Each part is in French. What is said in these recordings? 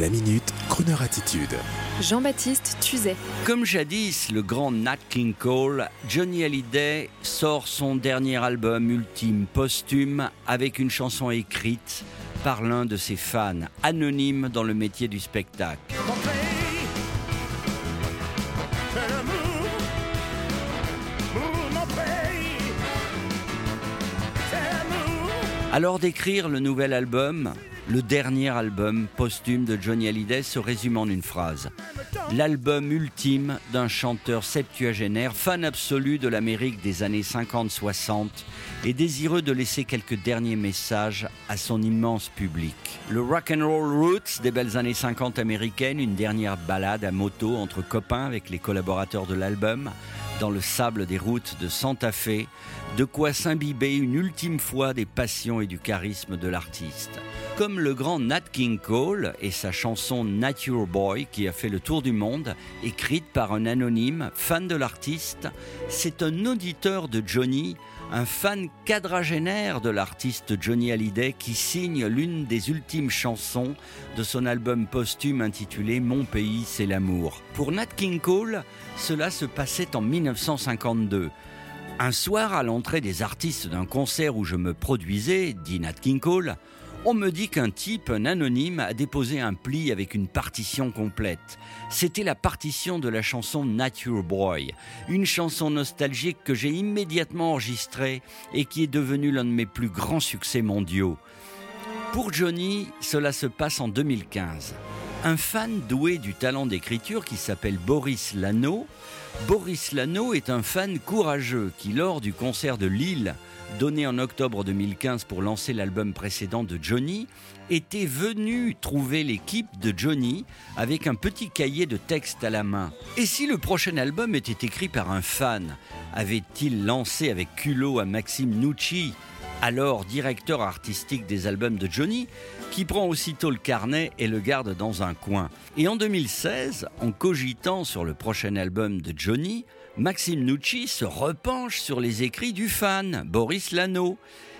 La minute, Kroneur attitude. Jean-Baptiste Tuzet. Comme jadis, le grand Nat King Cole, Johnny Hallyday sort son dernier album ultime posthume avec une chanson écrite par l'un de ses fans, anonyme dans le métier du spectacle. Alors d'écrire le nouvel album, le dernier album posthume de Johnny Hallyday se résume en une phrase. L'album ultime d'un chanteur septuagénaire, fan absolu de l'Amérique des années 50-60 et désireux de laisser quelques derniers messages à son immense public. Le rock and roll roots des belles années 50 américaines, une dernière balade à moto entre copains avec les collaborateurs de l'album, dans le sable des routes de Santa Fe, de quoi s'imbiber une ultime fois des passions et du charisme de l'artiste. Comme le grand Nat King Cole et sa chanson Nature Boy qui a fait le tour du monde, écrite par un anonyme fan de l'artiste, c'est un auditeur de Johnny, un fan quadragénaire de l'artiste Johnny Hallyday qui signe l'une des ultimes chansons de son album posthume intitulé Mon pays c'est l'amour. Pour Nat King Cole, cela se passait en 1952. Un soir, à l'entrée des artistes d'un concert où je me produisais, dit Nat King Cole, on me dit qu'un type, un anonyme, a déposé un pli avec une partition complète. C'était la partition de la chanson Nature Boy, une chanson nostalgique que j'ai immédiatement enregistrée et qui est devenue l'un de mes plus grands succès mondiaux. Pour Johnny, cela se passe en 2015. Un fan doué du talent d'écriture qui s'appelle Boris Lano. Boris Lano est un fan courageux qui, lors du concert de Lille, donné en octobre 2015 pour lancer l'album précédent de Johnny, était venu trouver l'équipe de Johnny avec un petit cahier de texte à la main. Et si le prochain album était écrit par un fan Avait-il lancé avec culot à Maxime Nucci, alors directeur artistique des albums de Johnny, qui prend aussitôt le carnet et le garde dans un coin. Et en 2016, en cogitant sur le prochain album de Johnny, Maxime Nucci se repenche sur les écrits du fan, Boris Lano.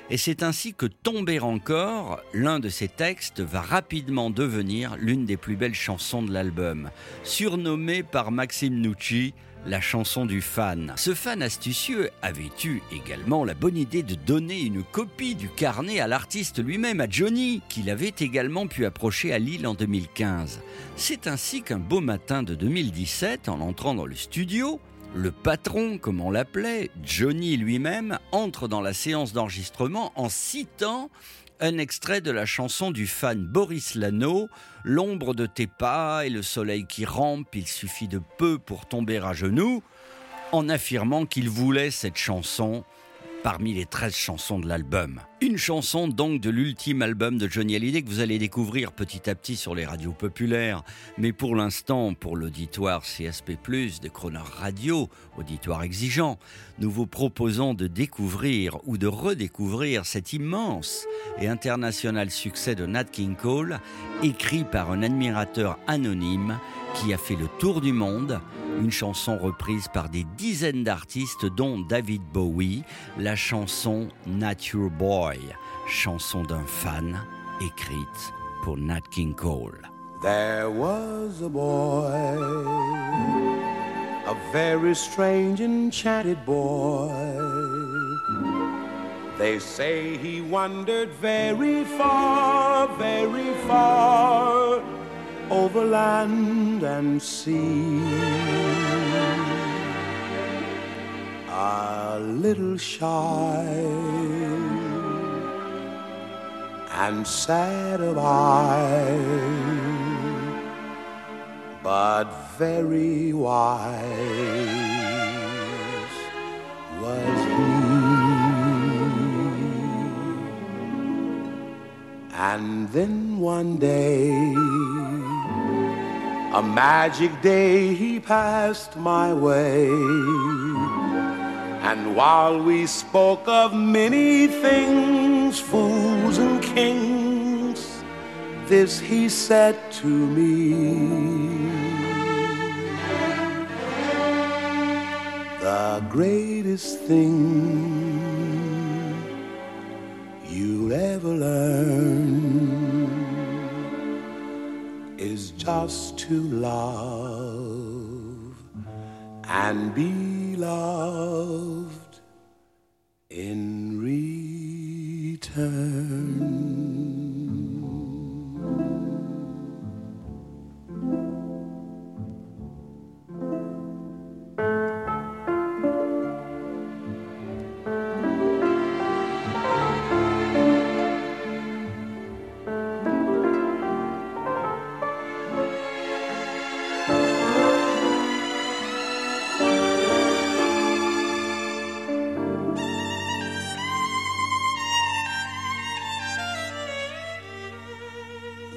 Et c'est ainsi que Tomber encore, l'un de ses textes, va rapidement devenir l'une des plus belles chansons de l'album, surnommée par Maxime Nucci la chanson du fan. Ce fan astucieux avait eu également la bonne idée de donner une copie du carnet à l'artiste lui-même, à Johnny, qu'il avait également pu approcher à Lille en 2015. C'est ainsi qu'un beau matin de 2017, en entrant dans le studio, le patron, comme on l'appelait, Johnny lui-même, entre dans la séance d'enregistrement en citant un extrait de la chanson du fan Boris Lano, L'ombre de tes pas et le soleil qui rampe, il suffit de peu pour tomber à genoux, en affirmant qu'il voulait cette chanson parmi les 13 chansons de l'album. Une chanson donc de l'ultime album de Johnny Hallyday que vous allez découvrir petit à petit sur les radios populaires. Mais pour l'instant, pour l'auditoire CSP+, de Croner Radio, auditoire exigeant, nous vous proposons de découvrir ou de redécouvrir cet immense et international succès de Nat King Cole, écrit par un admirateur anonyme qui a fait le tour du monde, une chanson reprise par des dizaines d'artistes dont David Bowie, la chanson Nature Boy, chanson d'un fan écrite pour Nat King Cole. There was a boy, a very strange enchanted boy. They say he wandered very far, over land and sea. A little shy and sad of eye, but very wise was he. And then one day, a magic day he passed my way. And while we spoke of many things, fools and kings, this he said to me. The greatest thing you'll ever learn just to love and be loved in return.